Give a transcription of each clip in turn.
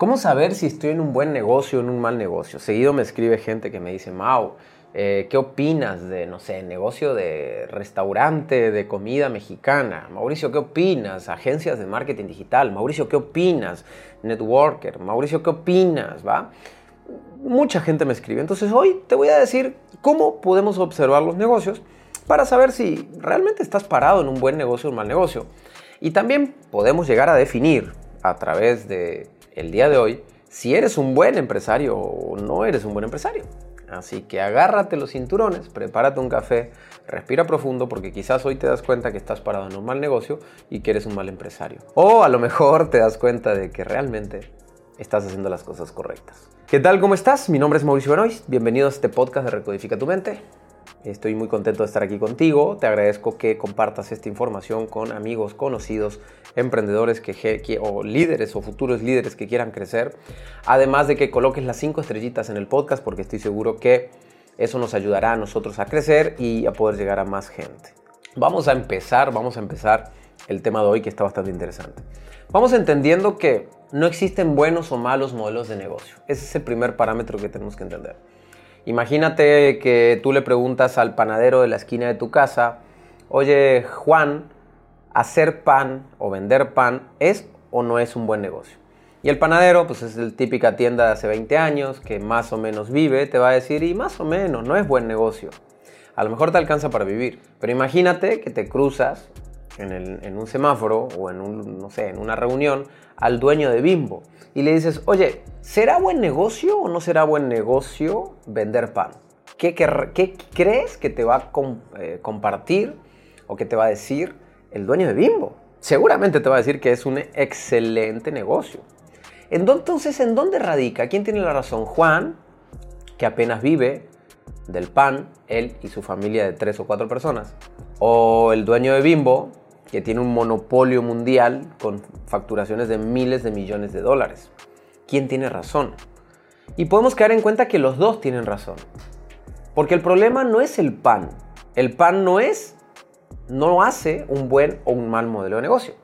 ¿Cómo saber si estoy en un buen negocio o en un mal negocio? Seguido me escribe gente que me dice, Mau, eh, ¿qué opinas de, no sé, negocio de restaurante de comida mexicana? Mauricio, ¿qué opinas? Agencias de marketing digital. Mauricio, ¿qué opinas? Networker. Mauricio, ¿qué opinas? ¿Va? Mucha gente me escribe. Entonces hoy te voy a decir cómo podemos observar los negocios para saber si realmente estás parado en un buen negocio o un mal negocio. Y también podemos llegar a definir a través de el día de hoy si eres un buen empresario o no eres un buen empresario. Así que agárrate los cinturones, prepárate un café, respira profundo porque quizás hoy te das cuenta que estás parado en un mal negocio y que eres un mal empresario. O a lo mejor te das cuenta de que realmente estás haciendo las cosas correctas. ¿Qué tal? ¿Cómo estás? Mi nombre es Mauricio Benoist. Bienvenido a este podcast de Recodifica tu mente. Estoy muy contento de estar aquí contigo. Te agradezco que compartas esta información con amigos, conocidos, emprendedores que, o líderes o futuros líderes que quieran crecer. Además de que coloques las cinco estrellitas en el podcast porque estoy seguro que eso nos ayudará a nosotros a crecer y a poder llegar a más gente. Vamos a empezar, vamos a empezar el tema de hoy que está bastante interesante. Vamos entendiendo que no existen buenos o malos modelos de negocio. Ese es el primer parámetro que tenemos que entender. Imagínate que tú le preguntas al panadero de la esquina de tu casa, oye Juan, ¿hacer pan o vender pan es o no es un buen negocio? Y el panadero, pues es la típica tienda de hace 20 años que más o menos vive, te va a decir, y más o menos, no es buen negocio. A lo mejor te alcanza para vivir, pero imagínate que te cruzas en, un semáforo o en, un, no sé, en una reunión al dueño de Bimbo y le dices, oye, ¿será buen negocio o no será buen negocio vender pan? ¿Qué, crees que te va a eh, compartir o que te va a decir el dueño de Bimbo? Seguramente te va a decir que es un excelente negocio. Entonces, ¿en dónde radica? ¿Quién tiene la razón? Juan, que apenas vive del pan, él y su familia de tres o cuatro personas. O el dueño de Bimbo, que tiene un monopolio mundial con facturaciones de miles de millones de dólares. ¿Quién tiene razón? Y podemos caer en cuenta que los dos tienen razón. Porque el problema no es el pan. El pan no es, no hace un buen o un mal modelo de negocio.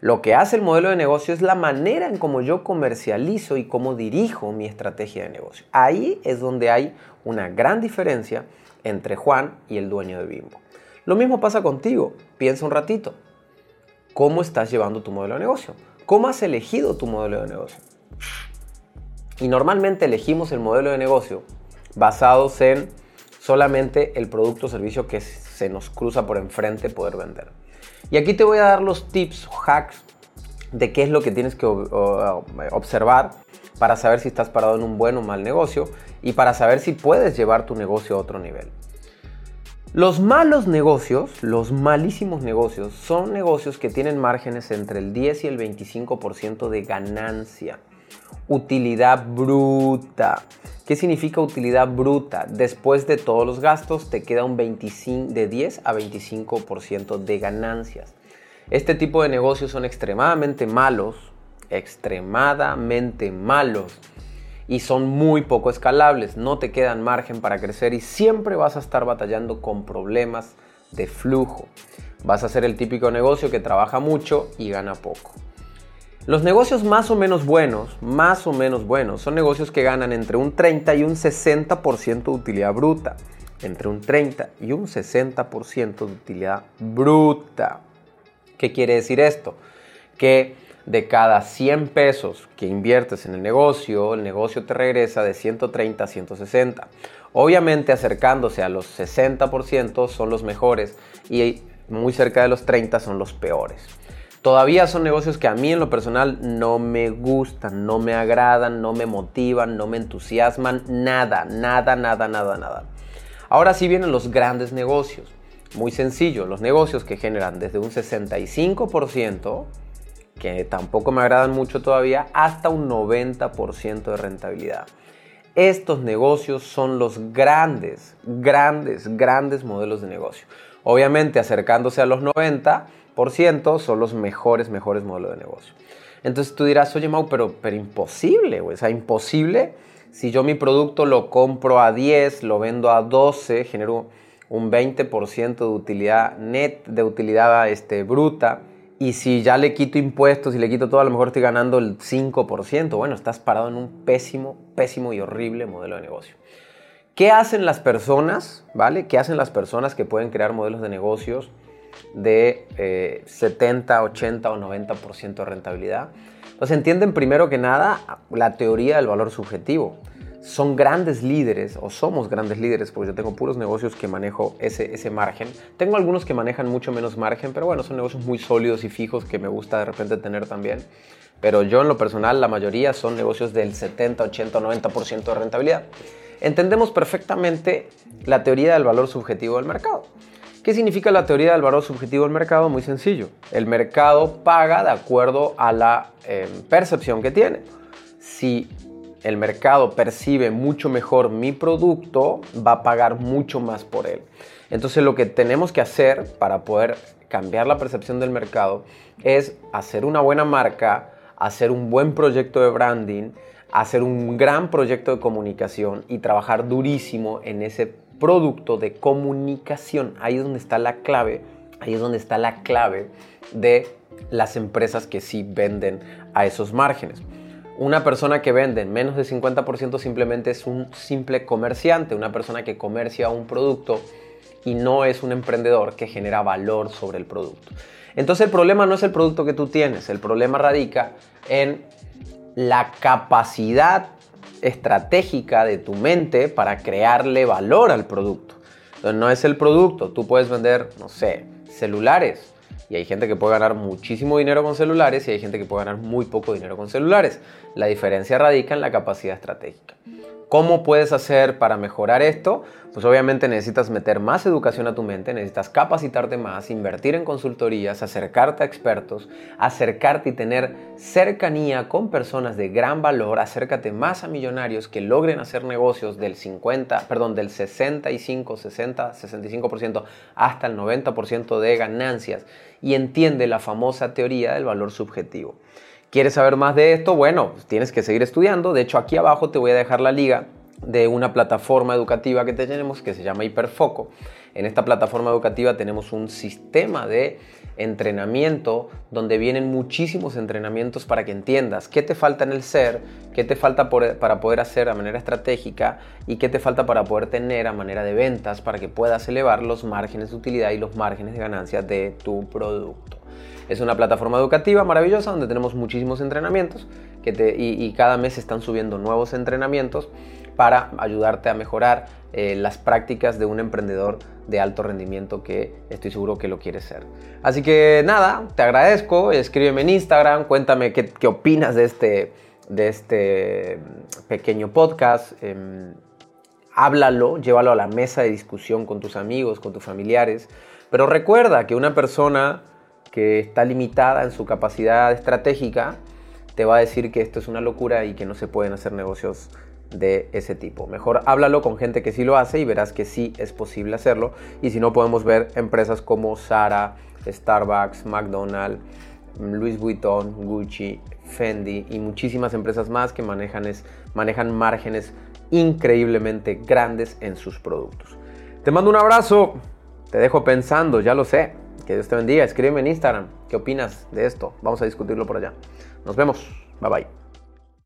Lo que hace el modelo de negocio es la manera en cómo yo comercializo y cómo dirijo mi estrategia de negocio. Ahí es donde hay una gran diferencia entre Juan y el dueño de Bimbo. Lo mismo pasa contigo. Piensa un ratito. ¿Cómo estás llevando tu modelo de negocio? ¿Cómo has elegido tu modelo de negocio? Y normalmente elegimos el modelo de negocio basados en solamente el producto o servicio que se nos cruza por enfrente poder vender. Y aquí te voy a dar los tips hacks de qué es lo que tienes que observar para saber si estás parado en un buen o mal negocio y para saber si puedes llevar tu negocio a otro nivel. Los malos negocios, los malísimos negocios, son negocios que tienen márgenes entre el 10 y el 25% de ganancia. Utilidad bruta. ¿Qué significa utilidad bruta? Después de todos los gastos te queda un 25, de 10 a 25% de ganancias. Este tipo de negocios son extremadamente malos, extremadamente malos y son muy poco escalables, no te quedan margen para crecer y siempre vas a estar batallando con problemas de flujo. Vas a ser el típico negocio que trabaja mucho y gana poco. Los negocios más o menos buenos, más o menos buenos, son negocios que ganan entre un 30 y un 60% de utilidad bruta. Entre un 30 y un 60% de utilidad bruta. ¿Qué quiere decir esto? Que de cada 100 pesos que inviertes en el negocio, el negocio te regresa de 130 a 160. Obviamente acercándose a los 60% son los mejores y muy cerca de los 30 son los peores. Todavía son negocios que a mí en lo personal no me gustan, no me agradan, no me motivan, no me entusiasman, nada, nada, nada, nada, nada. Ahora sí vienen los grandes negocios. Muy sencillo, los negocios que generan desde un 65% que tampoco me agradan mucho todavía, hasta un 90% de rentabilidad. Estos negocios son los grandes, grandes, grandes modelos de negocio. Obviamente acercándose a los 90% son los mejores, mejores modelos de negocio. Entonces tú dirás, oye Mau, pero, pero imposible, o sea, imposible. Si yo mi producto lo compro a 10, lo vendo a 12, genero un 20% de utilidad net, de utilidad este, bruta y si ya le quito impuestos y le quito todo, a lo mejor estoy ganando el 5%. Bueno, estás parado en un pésimo, pésimo y horrible modelo de negocio. ¿Qué hacen las personas, ¿vale? ¿Qué hacen las personas que pueden crear modelos de negocios de 70, eh, 80 o 90% de rentabilidad? Pues entienden primero que nada la teoría del valor subjetivo son grandes líderes o somos grandes líderes, porque yo tengo puros negocios que manejo ese, ese margen. Tengo algunos que manejan mucho menos margen, pero bueno, son negocios muy sólidos y fijos que me gusta de repente tener también. Pero yo en lo personal, la mayoría son negocios del 70, 80, 90% de rentabilidad. Entendemos perfectamente la teoría del valor subjetivo del mercado. ¿Qué significa la teoría del valor subjetivo del mercado? Muy sencillo. El mercado paga de acuerdo a la eh, percepción que tiene. Si el mercado percibe mucho mejor mi producto, va a pagar mucho más por él. Entonces lo que tenemos que hacer para poder cambiar la percepción del mercado es hacer una buena marca, hacer un buen proyecto de branding, hacer un gran proyecto de comunicación y trabajar durísimo en ese producto de comunicación. Ahí es donde está la clave, ahí es donde está la clave de las empresas que sí venden a esos márgenes. Una persona que vende menos de 50% simplemente es un simple comerciante, una persona que comercia un producto y no es un emprendedor que genera valor sobre el producto. Entonces el problema no es el producto que tú tienes, el problema radica en la capacidad estratégica de tu mente para crearle valor al producto. Entonces no es el producto, tú puedes vender, no sé, celulares, y hay gente que puede ganar muchísimo dinero con celulares y hay gente que puede ganar muy poco dinero con celulares. La diferencia radica en la capacidad estratégica. ¿Cómo puedes hacer para mejorar esto? Pues obviamente necesitas meter más educación a tu mente, necesitas capacitarte más, invertir en consultorías, acercarte a expertos, acercarte y tener cercanía con personas de gran valor, acércate más a millonarios que logren hacer negocios del 50, perdón, del 65, 60, 65% hasta el 90% de ganancias y entiende la famosa teoría del valor subjetivo. ¿Quieres saber más de esto? Bueno, pues tienes que seguir estudiando. De hecho, aquí abajo te voy a dejar la liga de una plataforma educativa que tenemos que se llama Hiperfoco. En esta plataforma educativa tenemos un sistema de entrenamiento donde vienen muchísimos entrenamientos para que entiendas qué te falta en el ser, qué te falta para poder hacer a manera estratégica y qué te falta para poder tener a manera de ventas para que puedas elevar los márgenes de utilidad y los márgenes de ganancia de tu producto. Es una plataforma educativa maravillosa donde tenemos muchísimos entrenamientos que y, cada mes están subiendo nuevos entrenamientos para ayudarte a mejorar eh, las prácticas de un emprendedor de alto rendimiento que estoy seguro que lo quieres ser. Así que nada, te agradezco, escríbeme en Instagram, cuéntame qué, opinas de este, de este pequeño podcast. Em, háblalo, llévalo a la mesa de discusión con tus amigos, con tus familiares. Pero recuerda que una persona que está limitada en su capacidad estratégica, te va a decir que esto es una locura y que no se pueden hacer negocios de ese tipo. Mejor háblalo con gente que sí lo hace y verás que sí es posible hacerlo. Y si no, podemos ver empresas como Zara, Starbucks, McDonald's, Louis Vuitton, Gucci, Fendi y muchísimas empresas más que manejan, es, manejan márgenes increíblemente grandes en sus productos. Te mando un abrazo, te dejo pensando, ya lo sé. Que Dios te bendiga. Escríbeme en Instagram. ¿Qué opinas de esto? Vamos a discutirlo por allá. Nos vemos. Bye bye.